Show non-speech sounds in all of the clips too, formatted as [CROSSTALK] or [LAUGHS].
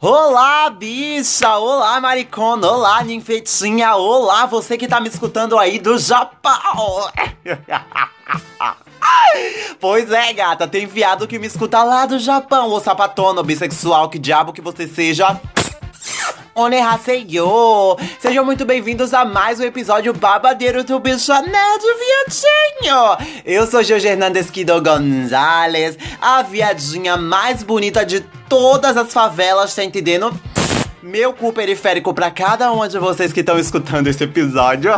Olá, bicha! Olá, maricona! Olá, ninfetinha! Olá, você que tá me escutando aí do Japão! [LAUGHS] Pois é, gata, tem viado que me escuta lá do Japão, ô sapatona, bissexual, que diabo que você seja. Onehaseyo! Sejam muito bem-vindos a mais um episódio babadeiro do Bicho Nerd Viadinho! Eu sou Jorge Hernandes Kido Gonzalez, a viadinha mais bonita de todas as favelas, tá entendendo? Meu cu periférico pra cada um de vocês que estão escutando esse episódio.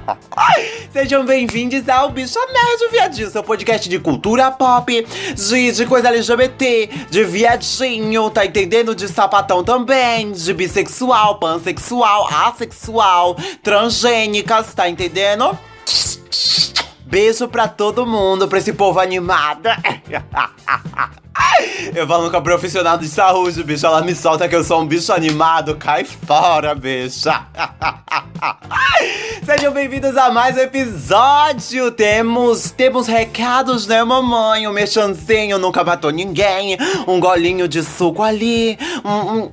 [LAUGHS] Sejam bem-vindos ao Bicho Nerd Viadinho, seu podcast de cultura pop, de, de coisa LGBT, de viadinho, tá entendendo? De sapatão também, de bissexual, pansexual, assexual, transgênicas, tá entendendo? Beijo pra todo mundo, pra esse povo animado. [LAUGHS] Eu falo com a profissional de saúde, bicho. Ela me solta que eu sou um bicho animado. Cai fora, bicha. [LAUGHS] Sejam bem-vindos a mais um episódio. Temos, temos recados, né, mamãe? Um mexanzinho nunca matou ninguém. Um golinho de suco ali. Um. um...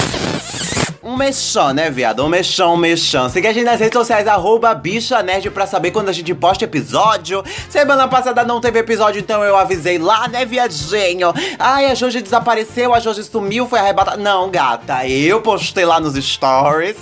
Um mexão, né, viado? Um mexão, um mexão. Siga a gente nas redes sociais, arroba bicha nerd, pra saber quando a gente posta episódio. Semana passada não teve episódio, então eu avisei lá, né, viadinho? Ai, a Joji desapareceu, a Joji sumiu, foi arrebatada. Não, gata, eu postei lá nos stories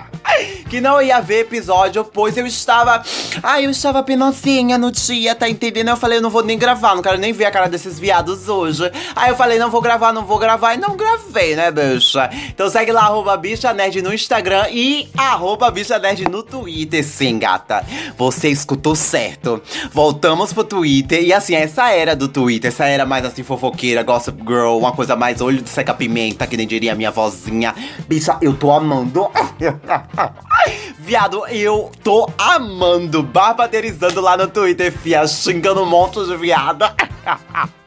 [LAUGHS] que não ia haver episódio, pois eu estava. Ai, eu estava penocinha no dia, tá entendendo? Eu falei, eu não vou nem gravar, não quero nem ver a cara desses viados hoje. Aí eu falei, não vou gravar, não vou gravar, e não gravei, né, bicha? Então segue lá, arroba bicha nerd no Instagram e arroba bicha nerd no Twitter. Sim, gata, você escutou certo. Voltamos pro Twitter e assim, essa era do Twitter, essa era mais assim fofoqueira, gossip girl, uma coisa mais olho de seca pimenta, que nem diria minha vozinha. Bicha, eu tô amando. [LAUGHS] Viado, eu tô amando, barbaderizando lá no Twitter, fia, xingando um monte de viada. [LAUGHS]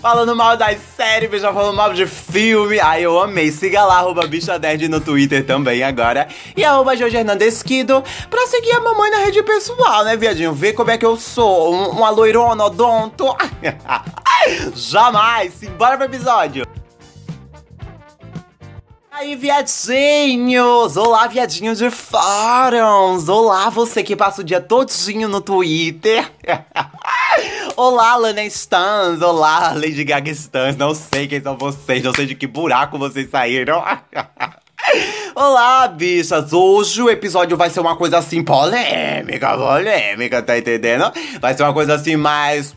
falando mal das séries, bicha, falando mal de filme. Ai, eu amei. Siga lá, arroba bicha nerd no Twitter também agora. E arroba Jorge Hernandes Kido pra seguir a mamãe na rede pessoal, né, viadinho? Ver como é que eu sou. Um, uma loirona odonto. [LAUGHS] Jamais. Simbora pro episódio. aí, viadinhos! Olá, viadinhos de fóruns! Olá, você que passa o dia todinho no Twitter! [LAUGHS] Olá, Lana Stans! Olá, Lady Gaga Stans! Não sei quem são vocês, não sei de que buraco vocês saíram! [LAUGHS] Olá, bichas! Hoje o episódio vai ser uma coisa assim polêmica, polêmica, tá entendendo? Vai ser uma coisa assim mais.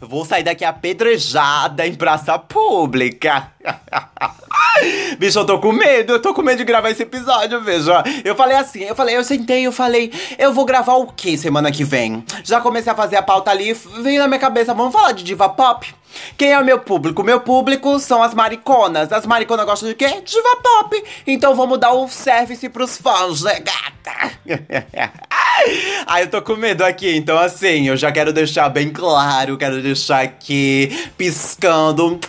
Vou sair daqui apedrejada em praça pública. [LAUGHS] [LAUGHS] Bicho, eu tô com medo, eu tô com medo de gravar esse episódio, veja. Eu falei assim, eu falei, eu sentei, eu falei, eu vou gravar o que semana que vem? Já comecei a fazer a pauta ali, veio na minha cabeça, vamos falar de diva pop? Quem é o meu público? Meu público são as mariconas. As mariconas gostam de quê? Diva pop. Então vamos dar o service pros fãs, né, gata? [LAUGHS] Ai, eu tô com medo aqui, então assim, eu já quero deixar bem claro, quero deixar aqui piscando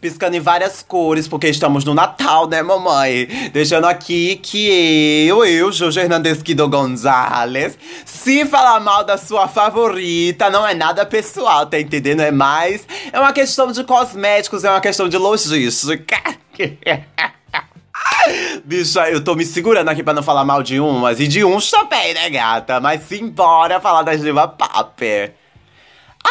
piscando em várias cores, porque estamos no Natal, né, mamãe? Deixando aqui que eu, eu, Jorge Hernandes Guido Gonzalez, se falar mal da sua favorita, não é nada pessoal, tá entendendo? É mais. É uma questão de cosméticos, é uma questão de logística. [LAUGHS] Bicha, eu tô me segurando aqui pra não falar mal de umas e de uns também, né, gata? Mas simbora falar das diva pop.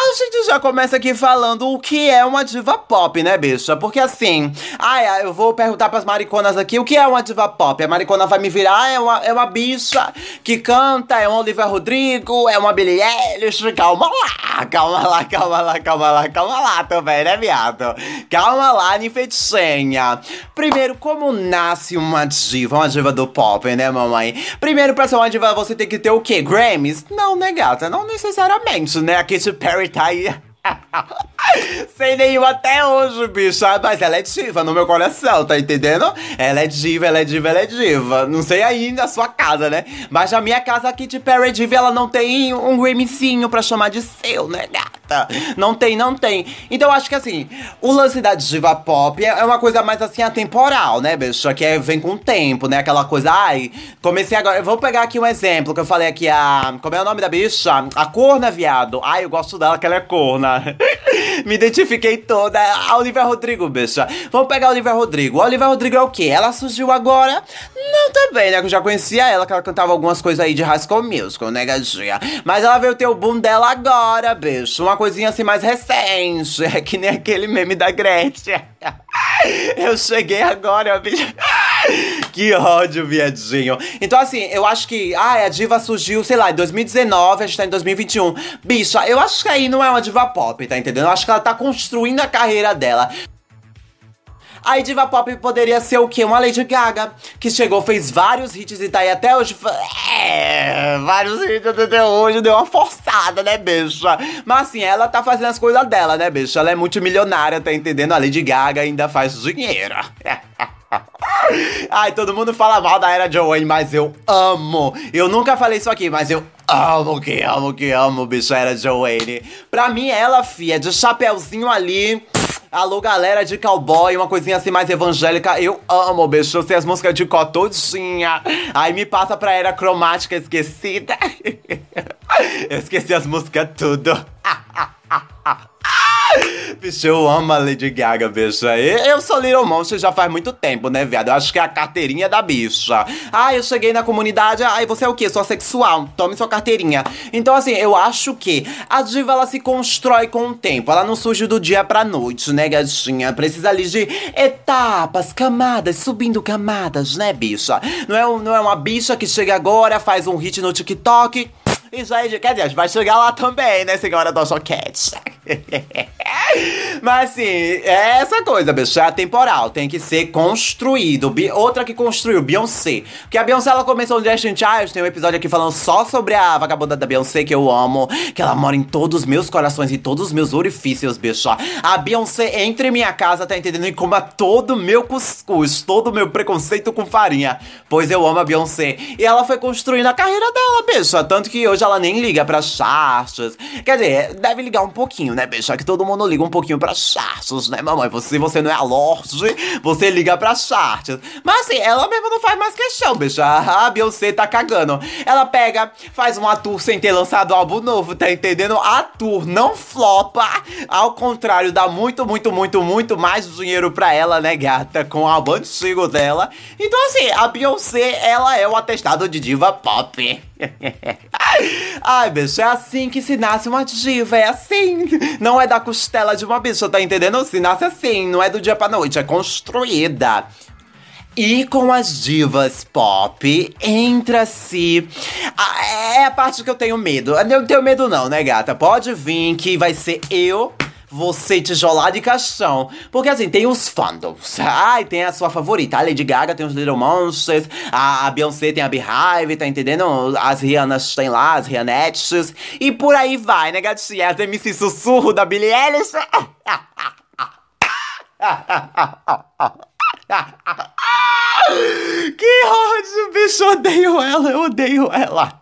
A gente já começa aqui falando o que é uma diva pop, né, bicha? Porque assim, ai, ai eu vou perguntar pras mariconas aqui o que é uma diva pop. A maricona vai me virar, ah, é uma, é uma bicha que canta, é uma Olivia Rodrigo, é uma Billie Eilish. Calma lá, calma lá, calma lá, calma lá, calma lá também, né, viado? Calma lá, ninfetinha. Primeiro, como nasce uma diva, uma diva do pop, né, mamãe? Primeiro, pra ser uma diva, você tem que ter o quê? Grammys? Não, né, gata? Não necessariamente, né? A Katy Perry tá aí. [LAUGHS] Sem nenhum até hoje, bicha. Mas ela é diva no meu coração, tá entendendo? Ela é diva, ela é diva, ela é diva. Não sei aí na sua casa, né? Mas na minha casa, a Katy Perry diva, ela não tem um Grammyzinho pra chamar de seu, né, gata? Gata. Não tem, não tem. Então acho que assim, o lance da diva pop é uma coisa mais assim atemporal, né, bicho? Que é, vem com o tempo, né? Aquela coisa, ai, comecei agora. Vou pegar aqui um exemplo que eu falei aqui, a. Como é o nome da bicha? A corna, viado. Ai, eu gosto dela que ela é corna. [LAUGHS] Me identifiquei toda. A Olivia Rodrigo, bicha. Vamos pegar a Olivia Rodrigo. A Olivia Rodrigo é o quê? Ela surgiu agora? Não também, né? Que eu já conhecia ela, que ela cantava algumas coisas aí de High Musical, né, gatinha? Mas ela veio ter o boom dela agora, bicho. Uma coisinha assim mais recente. É que nem aquele meme da Gretchen. [LAUGHS] Eu cheguei agora, bicho. [LAUGHS] Que ódio, viadinho. Então, assim, eu acho que. Ah, a diva surgiu, sei lá, em 2019, a gente tá em 2021. Bicha, eu acho que aí não é uma diva pop, tá entendendo? Eu acho que ela tá construindo a carreira dela. Aí diva pop poderia ser o quê? Uma Lady Gaga, que chegou, fez vários hits e tá aí até hoje. É, vários hits até hoje, deu uma forçada, né, bicha? Mas assim, ela tá fazendo as coisas dela, né, bicha? Ela é multimilionária, tá entendendo? A Lady Gaga ainda faz dinheiro. [LAUGHS] Ai, todo mundo fala mal da era Joanne, mas eu amo. Eu nunca falei isso aqui, mas eu amo que amo que amo, bicho, era Joanne. Pra mim, ela, fia, de chapéuzinho ali. Alô, galera de cowboy, uma coisinha assim mais evangélica. Eu amo, bicho. Eu sei as músicas de có todinha. Aí me passa pra era cromática esquecida. [LAUGHS] Eu esqueci as músicas tudo. Bicho, eu amo a Lady Gaga, bicha. Eu sou Little Monster já faz muito tempo, né, viado? Eu acho que é a carteirinha da bicha. Ah, eu cheguei na comunidade, ai, você é o quê? Sou sexual. Tome sua carteirinha. Então, assim, eu acho que a diva, ela se constrói com o tempo. Ela não surge do dia pra noite, né, gatinha? Precisa ali de etapas, camadas, subindo camadas, né, bicha? Não é, não é uma bicha que chega agora, faz um hit no TikTok isso aí, quer dizer, vai chegar lá também, né, senhora do Cat? [LAUGHS] Mas assim, é essa coisa, bicho, é temporal, tem que ser construído. Outra que construiu, Beyoncé. Porque a Beyoncé, ela começou no Destiny Child, tem um episódio aqui falando só sobre a vagabunda da Beyoncé, que eu amo, que ela mora em todos os meus corações e todos os meus orifícios, bicho. A Beyoncé entra em minha casa, tá entendendo? E coma todo o meu cuscuz, todo o meu preconceito com farinha. Pois eu amo a Beyoncé. E ela foi construindo a carreira dela, bicho. Tanto que hoje ela nem liga pra charts. Quer dizer, deve ligar um pouquinho, né, bicho? Que todo mundo liga um pouquinho pra charts, né, mamãe? Se você não é a Lorde, você liga pra charts. Mas assim, ela mesmo não faz mais questão, bicho. A Beyoncé tá cagando. Ela pega, faz uma tour sem ter lançado álbum novo, tá entendendo? A não flopa. Ao contrário, dá muito, muito, muito, muito mais dinheiro pra ela, né, gata? Com o álbum antigo dela. Então, assim, a Beyoncé, ela é o atestado de diva pop. [LAUGHS] Ai, bicho, é assim que se nasce uma diva, é assim. Não é da costela de uma bicha, tá entendendo? Se nasce assim, não é do dia pra noite, é construída. E com as divas pop, entra-se. É a parte que eu tenho medo. Eu não tenho medo, não, né, gata? Pode vir que vai ser eu você tijolar de caixão. Porque assim, tem os fandoms. Ai, tem a sua favorita. A Lady Gaga tem os Little Monsters. A, a Beyoncé tem a Beehive, tá entendendo? As Rihannas tem lá, as Rianettes. E por aí vai, né, gatinha? As MC Sussurro da Billie Eilish. [LAUGHS] que ódio, bicho. Odeio ela, eu odeio ela.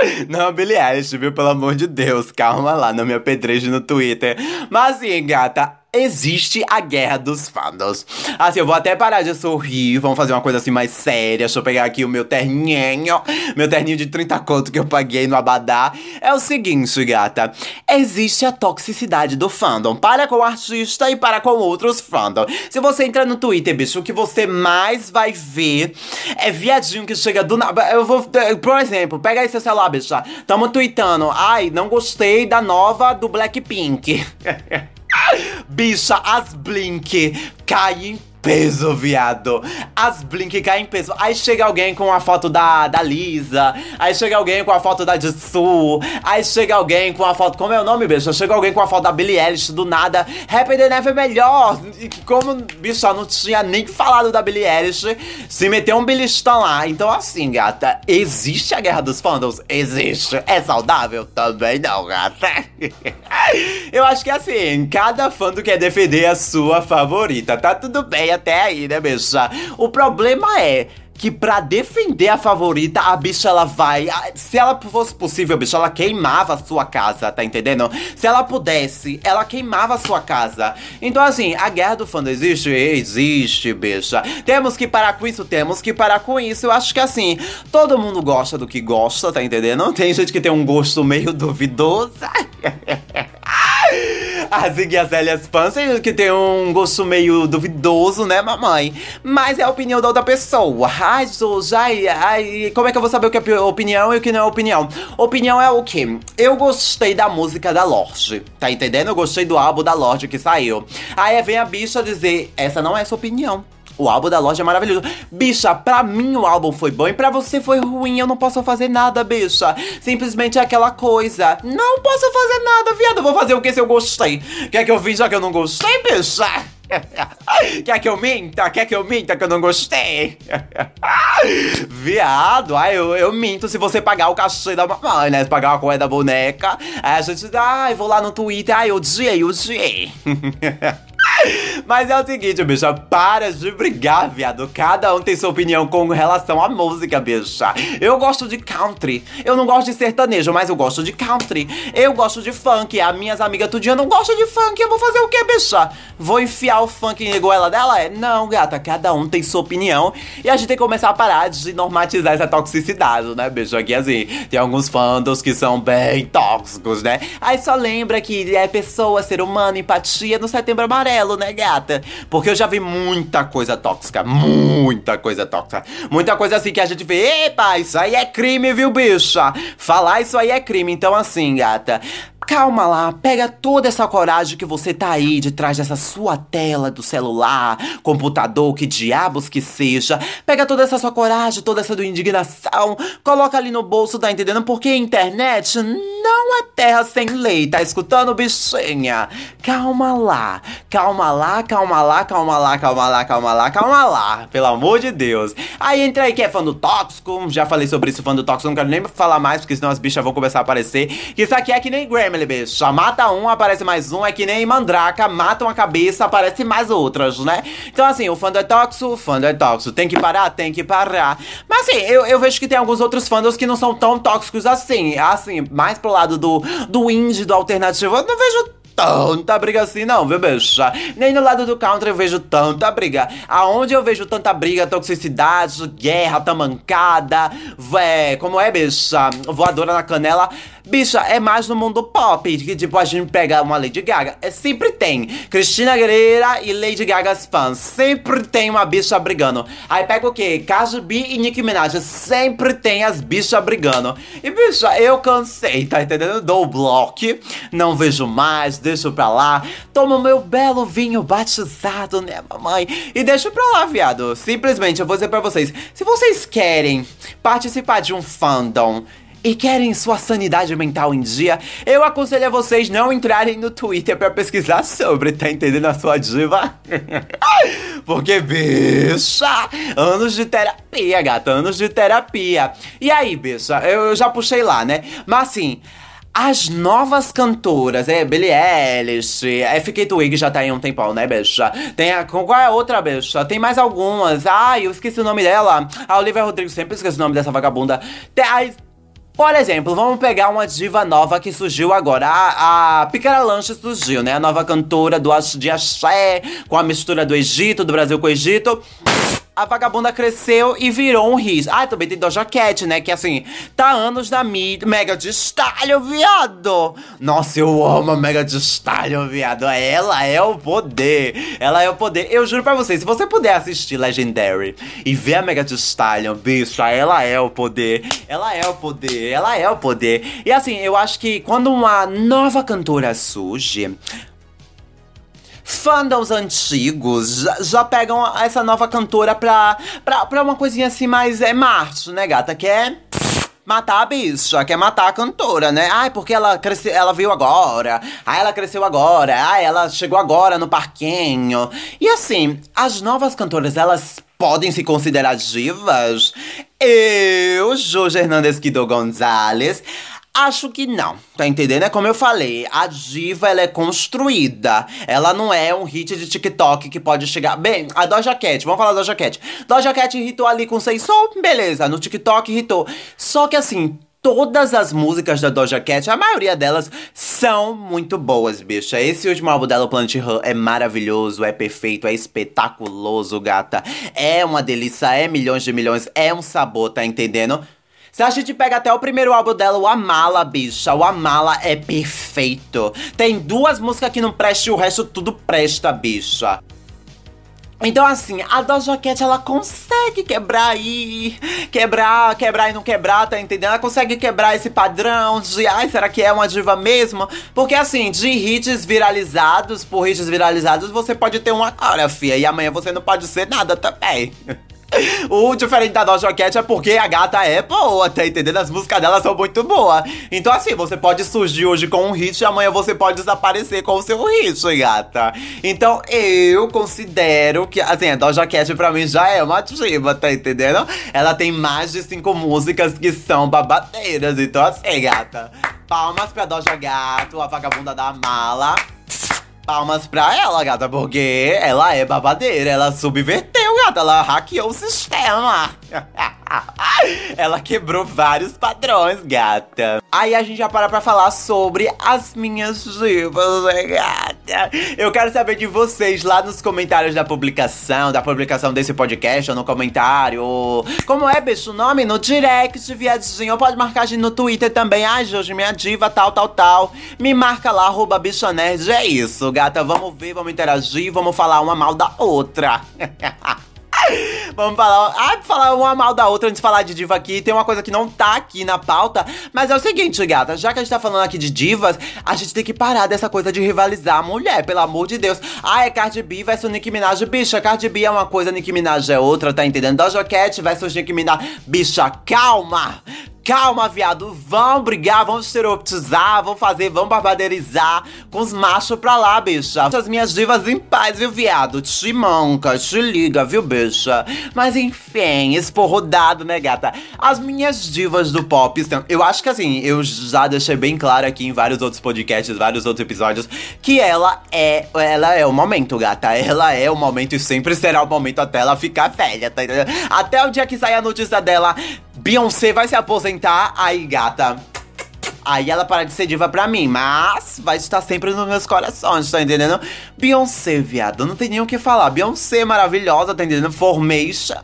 [LAUGHS] Não, Billie Eilish, viu? Pelo amor de Deus, calma lá, não me apedreje no Twitter. Mas assim, gata, existe a guerra dos fandoms. Assim, eu vou até parar de sorrir, vamos fazer uma coisa assim mais séria. Deixa eu pegar aqui o meu terninho, meu terninho de 30 conto que eu paguei no Abadá. É o seguinte, gata, existe a toxicidade do fandom para com o artista e para com outros fandom. Se você entrar no Twitter, bicho, o que você mais vai ver é viadinho que chega do nada. Eu vou, por exemplo, pega aí seu celular, bicho. Tamo tweetando, ai, não gostei da nova do Blackpink. [LAUGHS] Bicha, as Blink caem peso, viado. As Blink caem em peso. Aí chega alguém com a foto da, da Lisa. Aí chega alguém com a foto da Jisoo. Aí chega alguém com a foto. Como é o nome, bicho? Chega alguém com a foto da Billie Eilish do nada. Happy the Never melhor. E como, bicho, não tinha nem falado da Billie Eilish, se meteu um bilistão lá. Então, assim, gata, existe a guerra dos fandoms? Existe. É saudável? Também não, gata. [LAUGHS] Eu acho que assim, cada fandom quer defender a sua favorita. Tá tudo bem até aí, né, bicha? O problema é que pra defender a favorita, a bicha ela vai. Se ela fosse possível, bicha, ela queimava a sua casa, tá entendendo? Se ela pudesse, ela queimava a sua casa. Então, assim, a guerra do fã existe? Existe, bicha. Temos que parar com isso, temos que parar com isso. Eu acho que assim, todo mundo gosta do que gosta, tá entendendo? Tem gente que tem um gosto meio duvidoso. [LAUGHS] As Elias fãs que tem um gosto meio duvidoso, né, mamãe? Mas é a opinião da outra pessoa. Ai, Jojo, ai, ai, como é que eu vou saber o que é opinião e o que não é opinião? Opinião é o quê? Eu gostei da música da Lorde, tá entendendo? Eu gostei do álbum da Lorde que saiu. Aí vem a bicha dizer, essa não é sua opinião. O álbum da loja é maravilhoso. Bicha, pra mim o álbum foi bom e pra você foi ruim. Eu não posso fazer nada, bicha. Simplesmente é aquela coisa. Não posso fazer nada, viado. Vou fazer o que se eu gostei? Quer que eu finja que eu não gostei, bicha? [LAUGHS] Quer que eu minta? Quer que eu minta que eu não gostei? [LAUGHS] Viado, ai, eu, eu minto se você pagar o cachê da mamãe, né? Se pagar a coisa da boneca. Aí a gente, ai, vou lá no Twitter, ai, odiei, odiei. [LAUGHS] Mas é o seguinte, bicha, para de brigar, viado. Cada um tem sua opinião com relação à música, bicha. Eu gosto de country. Eu não gosto de sertanejo, mas eu gosto de country. Eu gosto de funk. As minhas amigas tudinha não gostam de funk. Eu vou fazer o que, bicha? Vou enfiar o funk em goela dela? É? Não, gata. Cada um tem sua opinião. E a gente tem que começar a parar de normatizar essa toxicidade, né, bicha? Aqui, assim, tem alguns fandoms que são bem tóxicos, né? Aí só lembra que é pessoa, ser humano, empatia no setembro amarelo né, gata? Porque eu já vi muita coisa tóxica, muita coisa tóxica. Muita coisa assim que a gente vê, epa, isso aí é crime, viu, bicha? Falar isso aí é crime. Então, assim, gata, Calma lá, pega toda essa coragem que você tá aí de trás dessa sua tela do celular, computador, que diabos que seja. Pega toda essa sua coragem, toda essa indignação, coloca ali no bolso, tá entendendo? Porque internet não é terra sem lei, tá escutando, bichinha? Calma lá, calma lá, calma lá, calma lá, calma lá, calma lá, calma lá, pelo amor de Deus. Aí entra aí que é fã do tóxico, já falei sobre isso, fã do tóxico, não quero nem falar mais, porque senão as bichas vão começar a aparecer. Que isso aqui é que nem Grammy bicho. Mata um, aparece mais um. É que nem mandraca, mata uma cabeça, aparece mais outras, né? Então, assim, o fã é tóxico, o fã é tóxico. Tem que parar? Tem que parar. Mas, assim, eu, eu vejo que tem alguns outros fandoms que não são tão tóxicos assim. Assim, mais pro lado do, do indie, do alternativo. Eu não vejo tanta briga assim, não, viu, bicha? Nem no lado do country eu vejo tanta briga. Aonde eu vejo tanta briga, toxicidade, guerra, tamancada, vé, como é, bicha? Voadora na canela. Bicha, é mais no mundo pop, que tipo, a gente pega uma Lady Gaga. É, sempre tem. Cristina Aguilera e Lady Gaga's fãs. Sempre tem uma bicha brigando. Aí pega o quê? Cardi B e Nicki Minaj. Sempre tem as bichas brigando. E bicha, eu cansei, tá entendendo? Dou bloco, não vejo mais, deixo pra lá. Tomo meu belo vinho batizado, né, mamãe? E deixo pra lá, viado. Simplesmente, eu vou dizer pra vocês. Se vocês querem participar de um fandom e querem sua sanidade mental em dia, eu aconselho a vocês não entrarem no Twitter para pesquisar sobre, tá entendendo a sua diva? [LAUGHS] Porque, bicha, anos de terapia, gata, anos de terapia. E aí, bicha, eu já puxei lá, né? Mas assim, as novas cantoras, é, Billie Eilish, é, Fiquei Twig já tá aí um tempão, né, bicha? Tem a, qual é a outra, bicha? Tem mais algumas. Ai, eu esqueci o nome dela. A Olivia Rodrigo, sempre esqueço o nome dessa vagabunda. Tem, ai, por exemplo, vamos pegar uma diva nova que surgiu agora. A, a Picara Lanche surgiu, né? A nova cantora do, de axé, com a mistura do Egito, do Brasil com o Egito a vagabunda cresceu e virou um hit. Ah, também tem Doja Cat, né? Que assim, tá anos na mídia. Mega de Stallion, viado! Nossa, eu amo a Mega de Stallion, viado. Ela é o poder. Ela é o poder. Eu juro pra vocês, se você puder assistir Legendary e ver a Mega de Stallion, bicha, ela é o poder. Ela é o poder. Ela é o poder. E assim, eu acho que quando uma nova cantora surge, fandoms antigos já, já, pegam essa nova cantora pra, pra, pra uma coisinha assim mais é Marte, né, gata? Que é matar a bicha, quer matar a cantora, né? Ai, porque ela cresceu, ela veio agora. Ai, ela cresceu agora. Ai, ela chegou agora no parquinho. E assim, as novas cantoras, elas podem se considerar divas? Eu, Jorge Hernandes Guido Gonzalez, Acho que não, tá entendendo? É como eu falei, a diva ela é construída. Ela não é um hit de TikTok que pode chegar. Bem, a Doja Cat, vamos falar da Doja Cat. Doja Cat irritou ali com Sei Soul, beleza, no TikTok irritou. Só que assim, todas as músicas da Doja Cat, a maioria delas são muito boas, bicha. Esse último álbum dela, o Planet Her, é maravilhoso, é perfeito, é espetaculoso, gata. É uma delícia, é milhões de milhões, é um sabor, tá entendendo? Se a gente pega até o primeiro álbum dela, o Amala, bicha, o Amala é perfeito. Tem duas músicas que não prestam e o resto tudo presta, bicha. Então, assim, a Doja Cat, ela consegue quebrar aí, quebrar, quebrar e não quebrar, tá entendendo? Ela consegue quebrar esse padrão de, ai, será que é uma diva mesmo? Porque, assim, de hits viralizados, por hits viralizados, você pode ter uma coreografia e amanhã você não pode ser nada também. [LAUGHS] [LAUGHS] O diferente da Doja Cat é porque a gata é boa, tá entendendo? As músicas dela são muito boas. Então, assim, você pode surgir hoje com um hit e amanhã você pode desaparecer com o seu hit, gata. Então, eu considero que, assim, a Doja Cat pra mim já é uma diva, tá entendendo? Ela tem mais de cinco músicas que são babadeiras. Então, assim, gata. Palmas pra Doja Gato, a vagabunda da mala. Palmas pra ela, gata, porque ela é babadeira, ela subverteu, gata, ela hackeou o sistema. [LAUGHS] ela quebrou vários padrões, gata. Aí a gente já para pra falar sobre as minhas divas, né, gata? Eu quero saber de vocês lá nos comentários da publicação, da publicação desse podcast, ou no comentário. Como é, bicho, o nome? No direct, viadinho. Pode marcar a gente no Twitter também. Ai, Jorge, minha diva, tal, tal, tal. Me marca lá, arroba. É isso, gata. Vamos ver, vamos interagir, vamos falar uma mal da outra. [LAUGHS] [LAUGHS] Vamos falar. Ah, falar uma mal da outra antes de falar de diva aqui. Tem uma coisa que não tá aqui na pauta. Mas é o seguinte, gata. Já que a gente tá falando aqui de divas, a gente tem que parar dessa coisa de rivalizar a mulher, pelo amor de Deus. Ah, é Cardi B versus Nicki Minaj. Bicha, Cardi B é uma coisa, Nicki Minaj é outra, tá entendendo? Doja Cat versus Nicki Minaj. Bicha, calma! Calma, viado, vão brigar, vão estereotizar, vão fazer, vão barbarizar com os machos pra lá, bicha. As minhas divas em paz, viu, viado? Te manca, te liga, viu, bicha? Mas enfim, esporro dado, né, gata? As minhas divas do pop estão. Eu acho que assim, eu já deixei bem claro aqui em vários outros podcasts, vários outros episódios, que ela é. Ela é o momento, gata. Ela é o momento e sempre será o momento até ela ficar velha, tá entendendo? Até o dia que sair a notícia dela Beyoncé vai se aposentar, aí gata. Aí ela para de ser diva pra mim, mas vai estar sempre nos meus corações, tá entendendo? Beyoncé, viado, não tem nem o que falar. Beyoncé maravilhosa, tá entendendo? Formation.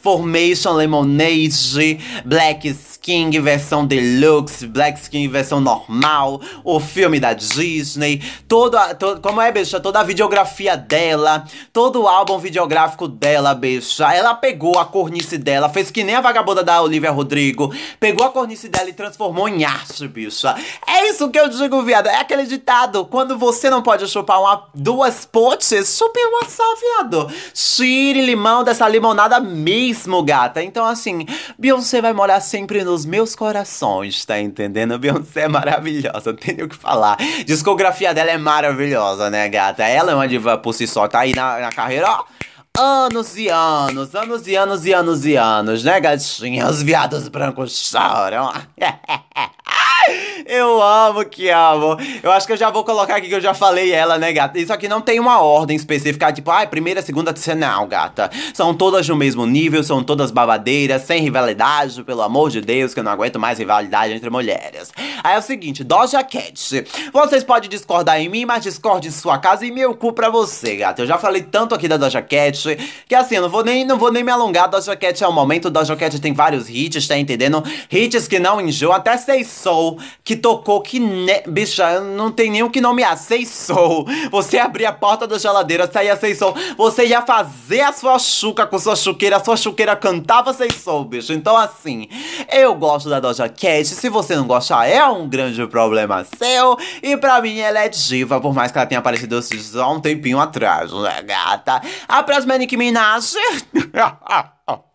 Formation, Lemonade, Black King versão deluxe, Black Skin versão normal, o filme da Disney, todo, como é, bicha, toda a videografia dela, todo o álbum videográfico dela, bicha. Ela pegou a cornice dela, fez que nem a vagabunda da Olivia Rodrigo, pegou a cornice dela e transformou em arte, bicha. É isso que eu digo, viado, é aquele ditado, quando você não pode chupar uma, duas potes, chupe uma só, viado. Tire limão dessa limonada mesmo, gata. Então, assim, Beyoncé vai morar sempre nos meus corações, tá entendendo? Beyoncé é maravilhosa, não tem nem o que falar. Discografia dela é maravilhosa, né, gata? Ela é uma diva por si só, tá aí na, na carreira, ó anos e anos, anos e anos e anos e anos, né, gatinha? Os viados brancos choram. [LAUGHS] Eu amo que amo. Eu acho que eu já vou colocar aqui que eu já falei ela, né, gata? Isso aqui não tem uma ordem específica, tipo, ai, ah, primeira, segunda, terceira, não, gata. São todas no mesmo nível, são todas babadeiras, sem rivalidade, pelo amor de Deus, que eu não aguento mais rivalidade entre mulheres. Aí é o seguinte, Doja Cat. Vocês podem discordar em mim, mas discorde em sua casa e meu cu pra você, gata. Eu já falei tanto aqui da Doja Cat, que assim, eu não vou nem, não vou nem me alongar. Doja Cat é o momento, Doja Cat tem vários hits, tá entendendo? Hits que não enjoam, até Say Soul, que tocou que, ne... bicha, não tem nem o que nomear. Sei Soul. Você abria a porta da geladeira, saía Sei Soul. Você ia fazer a sua chuca com sua chuqueira, a sua chuqueira cantava Sei Soul, bicho. Então, assim, eu gosto da Doja Cat. Se você não gostar, é um grande problema seu. E pra mim, ela é diva, por mais que ela tenha aparecido só um tempinho atrás, né, gata? A próxima é Nicki Minaj. [LAUGHS]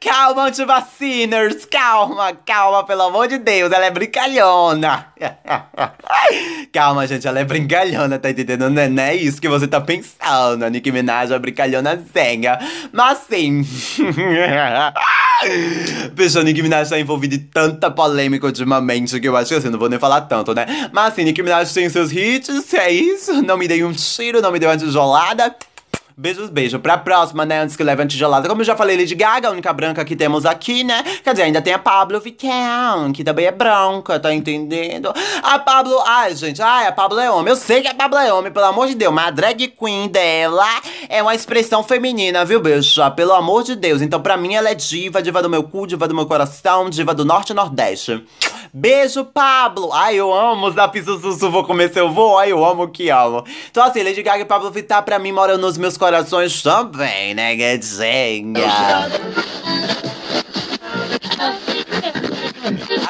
Calma, antivaciners, calma, calma, pelo amor de Deus, ela é brincalhona. [LAUGHS] calma, gente, ela é brincalhona, tá entendendo? Não é, não é isso que você tá pensando, a Nicki Minaj é brincalhona zenha. Mas sim... [LAUGHS] Bicho, a Nicki Minaj tá envolvida em tanta polêmica ultimamente que eu acho que assim, não vou nem falar tanto, né? Mas assim, Nicki Minaj tem seus hits, é isso. Não me dei um tiro, não me deu uma tijolada. Beijos, beijo. Pra próxima, né? Antes que leve a tijolada. Como eu já falei, Lady Gaga, a única branca que temos aqui, né? Quer dizer, ainda tem a Pablo Vittel, que também é branca, tá entendendo? A Pablo. Ai, gente, ai, a Pablo é homem. Eu sei que a Pablo é homem, pelo amor de Deus. Mas a drag queen dela é uma expressão feminina, viu, bicho? Pelo amor de Deus. Então, pra mim, ela é diva, diva do meu cu, diva do meu coração, diva do norte e nordeste. Beijo, Pablo! Ai, eu amo os da Piso Sussu, vou comer seu voo. Ai, eu amo que amo. Então, assim, Lady Gaga e Pablo Vittar, pra mim, moram nos meus corações também, né, gatinha?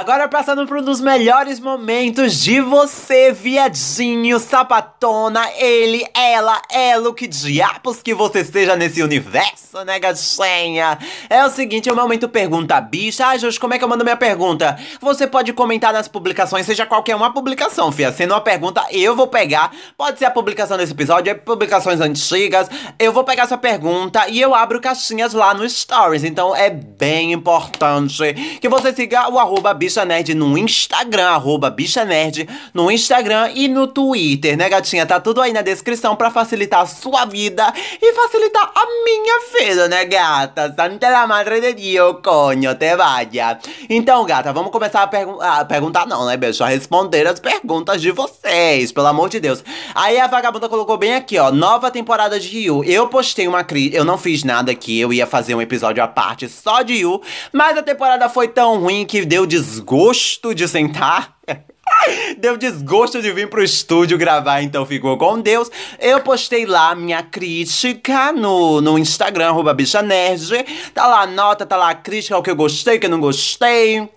Agora passando por um dos melhores momentos de você, viadinho, sapatona, ele, ela, ela, o que diabos que você esteja nesse universo, né, gatinha? É o seguinte, o momento pergunta bicha. Ai, Jorge, como é que eu mando minha pergunta? Você pode comentar nas publicações, seja qualquer uma publicação, fia. Sendo uma pergunta, eu vou pegar. Pode ser a publicação desse episódio, é publicações antigas. Eu vou pegar sua pergunta e eu abro caixinhas lá no Stories. Então é bem importante que você siga o arroba bicha Bicha Nerd no Instagram, arroba Bicha Nerd no Instagram e no Twitter, né, gatinha? Tá tudo aí na descrição pra facilitar a sua vida e facilitar a minha vida, né, gata? Santa la madre de Dio, conho, te vaya. Então, gata, vamos começar a, a perguntar, não, né, beijo? A responder as perguntas de vocês, pelo amor de Deus. Aí a vagabunda colocou bem aqui, ó, nova temporada de Yu. Eu postei uma crítica, eu não fiz nada aqui, eu ia fazer um episódio à parte só de Yu, mas a temporada foi tão ruim que deu desgosto desgosto de sentar. [LAUGHS] Deu desgosto de vir pro estúdio gravar, então ficou com Deus. Eu postei lá minha crítica no, no Instagram, arroba bicha nerd. Tá lá a nota, tá lá a crítica, o que eu gostei, o que eu não gostei.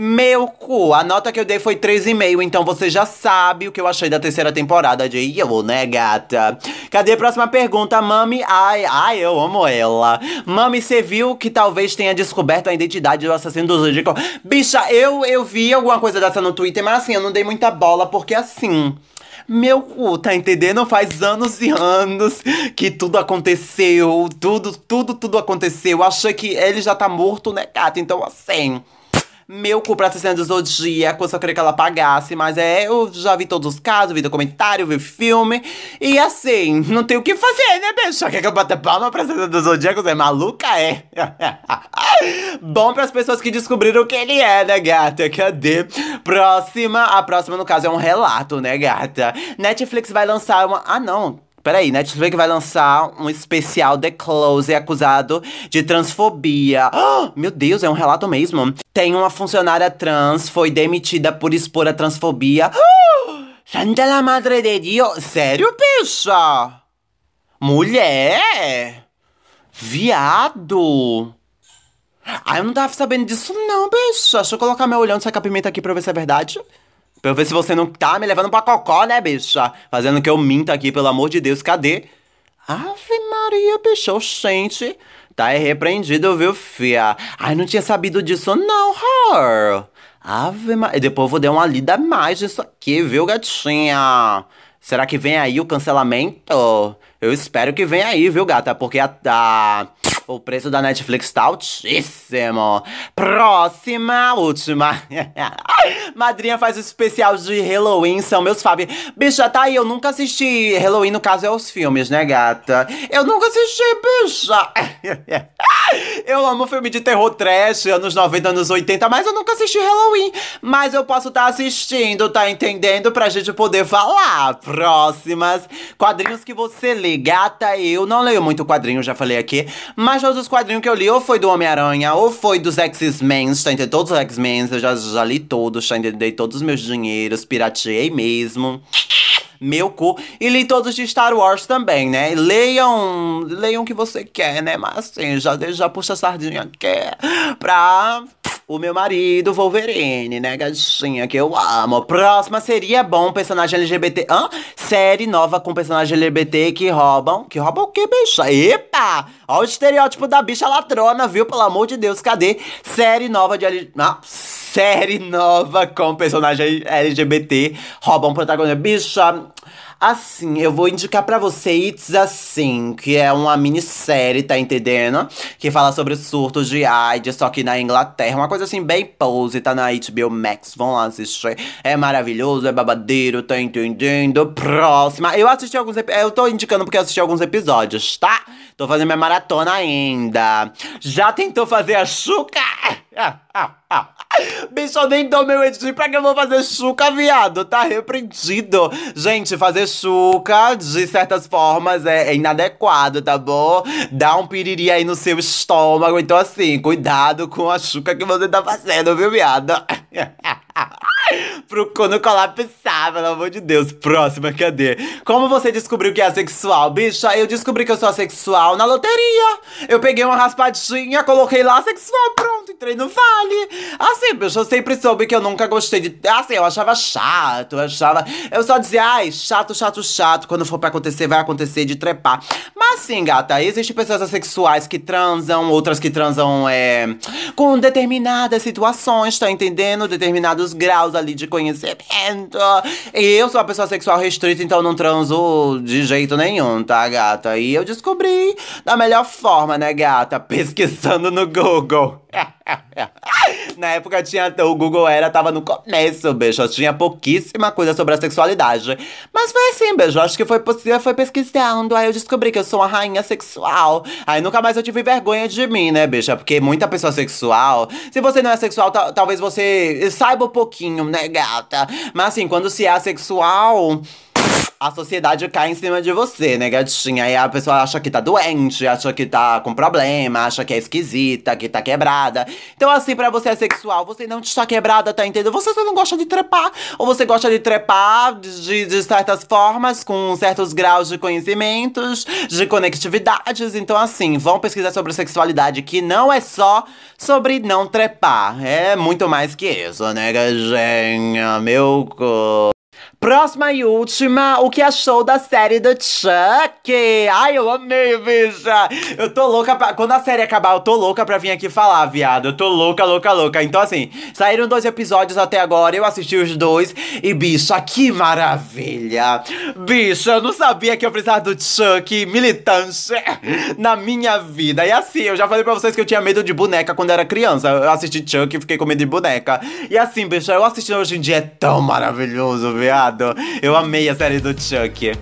Meu cu, a nota que eu dei foi 3,5, então você já sabe o que eu achei da terceira temporada de You, né, gata? Cadê a próxima pergunta, Mami? Ai, ai, eu amo ela. Mami, você viu que talvez tenha descoberto a identidade do assassino do Zodíaco? Bicha, eu, eu vi alguma coisa dessa no Twitter, mas assim, eu não dei muita bola, porque assim... Meu cu, tá entendendo? Faz anos e anos que tudo aconteceu, tudo, tudo, tudo aconteceu. Achei que ele já tá morto, né, gata? Então, assim meu cu pra assassina do Zodíaco, só queria que ela pagasse, mas é, eu já vi todos os casos, vi documentário, vi filme, e assim, não tem o que fazer, né, bicho? Quer que eu bata palma pra assassina do Zodíaco? Você é maluca, é? [LAUGHS] Bom pras pessoas que descobriram quem ele é, né, gata? Cadê? Próxima, a próxima, no caso, é um relato, né, gata? Netflix vai lançar uma... Ah, não. Peraí, Netflix vai lançar um especial The Close acusado de transfobia. Oh, meu Deus, é um relato mesmo. Tem uma funcionária trans, foi demitida por expor a transfobia. Oh, Santa la madre de Deus. Sério, bicha? Mulher? Viado? Ah, eu não tava sabendo disso não, bicha. Deixa eu colocar meu olhão nessa capimenta aqui pra ver se é verdade. Pra eu ver se você não tá me levando pra cocó, né, bicha? Fazendo que eu minta aqui, pelo amor de Deus, cadê? Ave Maria, bicha, gente. Tá repreendido, viu, fia? Ai, não tinha sabido disso não, her. Ave Maria. Depois eu vou dar uma lida mais disso aqui, viu, gatinha? Será que vem aí o cancelamento? Eu espero que venha aí, viu, gata? Porque a, a o preço da Netflix tá altíssimo. Próxima, última. [LAUGHS] Madrinha faz o especial de Halloween, são meus faves. Bicha, tá aí, eu nunca assisti Halloween, no caso é os filmes, né, gata? Eu nunca assisti, bicha. [LAUGHS] eu amo filme de terror trash, anos 90, anos 80, mas eu nunca assisti Halloween. Mas eu posso estar tá assistindo, tá entendendo? Pra gente poder falar. Próximas. Quadrinhos que você lê, gata. Eu não leio muito quadrinho, já falei aqui. Mas todos os quadrinhos que eu li, ou foi do Homem-Aranha, ou foi dos X-Men, tá entendendo? Todos os X-Men, eu já, já li todos, tá entendendo? Todos os meus dinheiros, pirateei mesmo meu cu. E li todos de Star Wars também, né? Leiam, leiam o que você quer, né? Mas assim, já, já puxa a sardinha quer pra o meu marido Wolverine, né, gatinha, que eu amo. Próxima seria bom personagem LGBT. Hã? Série nova com personagem LGBT que roubam. Que roubam o quê, bicha? Epa! Ó o estereótipo da bicha latrona, viu? Pelo amor de Deus, cadê série nova de... Ah, série nova com personagem LGBT roubam protagonista. Bicha, Assim, eu vou indicar para vocês Assim, que é uma minissérie, tá entendendo? Que fala sobre surtos de AIDS, só que na Inglaterra. Uma coisa assim, bem pose, tá na HBO Max. Vão lá assistir. É maravilhoso, é babadeiro, tá entendendo? Próxima. Eu assisti alguns Eu tô indicando porque assisti alguns episódios, tá? Tô fazendo minha maratona ainda. Já tentou fazer a Xuca? [LAUGHS] Bicho, eu nem dou meu edit pra que eu vou fazer chuca, viado. Tá repreendido. Gente, fazer chuca, de certas formas, é, é, inadequado, tá bom? Dá um piriri aí no seu estômago. Então, assim, cuidado com a chuca que você tá fazendo, viu, viado? [LAUGHS] [LAUGHS] Pro quando colapsar, pelo amor de Deus. Próxima, cadê? Como você descobriu que é assexual? Bicha, eu descobri que eu sou assexual na loteria. Eu peguei uma raspadinha, coloquei lá sexual, pronto, entrei no vale. Assim, bicha, eu sempre soube que eu nunca gostei de. Assim, eu achava chato, eu achava. Eu só dizia, ai, chato, chato, chato. Quando for pra acontecer, vai acontecer de trepar. Mas assim, gata, existem pessoas assexuais que transam, outras que transam é, com determinadas situações, tá entendendo? Determinados graus ali de conhecimento. E eu sou uma pessoa sexual restrita, então não transo de jeito nenhum, tá, gata? E eu descobri da melhor forma, né, gata? [LAUGHS] Pesquisando no Google. [LAUGHS] Na época tinha. O Google era, tava no começo, beijo. Tinha pouquíssima coisa sobre a sexualidade. Mas foi assim, beijo. Acho que foi possível, foi pesquisando. Aí eu descobri que eu sou uma rainha sexual. Aí nunca mais eu tive vergonha de mim, né, bicha? Porque muita pessoa sexual. Se você não é sexual, talvez você saiba um pouquinho, né, gata? Mas assim, quando se é assexual a sociedade cai em cima de você, né, gatinha? Aí a pessoa acha que tá doente, acha que tá com problema, acha que é esquisita, que tá quebrada. Então, assim, para você é sexual, você não está quebrada, tá entendendo? Você só não gosta de trepar. Ou você gosta de trepar de, de certas formas, com certos graus de conhecimentos, de conectividades. Então, assim, vão pesquisar sobre sexualidade, que não é só sobre não trepar. É muito mais que isso, né, gatinha? Meu co. Próxima e última, o que achou da série do Chuck? Ai, eu amei, bicha! Eu tô louca pra. Quando a série acabar, eu tô louca pra vir aqui falar, viado. Eu tô louca, louca, louca. Então, assim, saíram dois episódios até agora, eu assisti os dois. E, bicha, que maravilha! Bicha, eu não sabia que eu precisava do Chuck militante na minha vida. E assim, eu já falei pra vocês que eu tinha medo de boneca quando era criança. Eu assisti Chuck e fiquei com medo de boneca. E assim, bicha, eu assistindo hoje em dia é tão maravilhoso, viado. Eu amei a série do Chuck.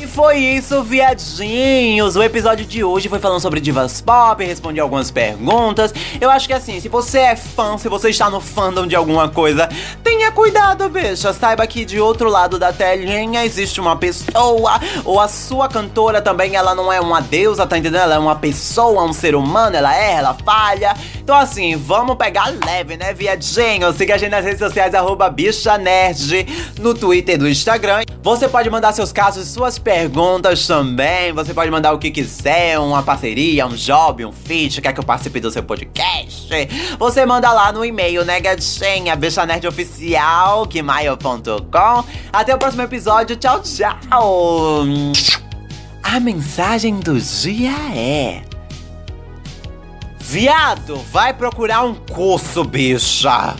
E foi isso, viadinhos! O episódio de hoje foi falando sobre divas pop, respondi algumas perguntas. Eu acho que assim, se você é fã, se você está no fandom de alguma coisa, tenha cuidado, bicha. Saiba que de outro lado da telinha existe uma pessoa, ou a sua cantora também, ela não é uma deusa, tá entendendo? Ela é uma pessoa, um ser humano, ela erra, ela falha. Então assim, vamos pegar leve, né, viadinho? Siga a gente nas redes sociais, arroba bicha nerd, no Twitter e no Instagram. Você pode mandar seus casos, suas perguntas também. Você pode mandar o que quiser, uma parceria, um job, um feat, quer que eu participe do seu podcast. Você manda lá no e-mail, né, gatinha? bichanerdoficial.com. Até o próximo episódio. Tchau, tchau. A mensagem do dia é... Viado, vai procurar um curso, bicha.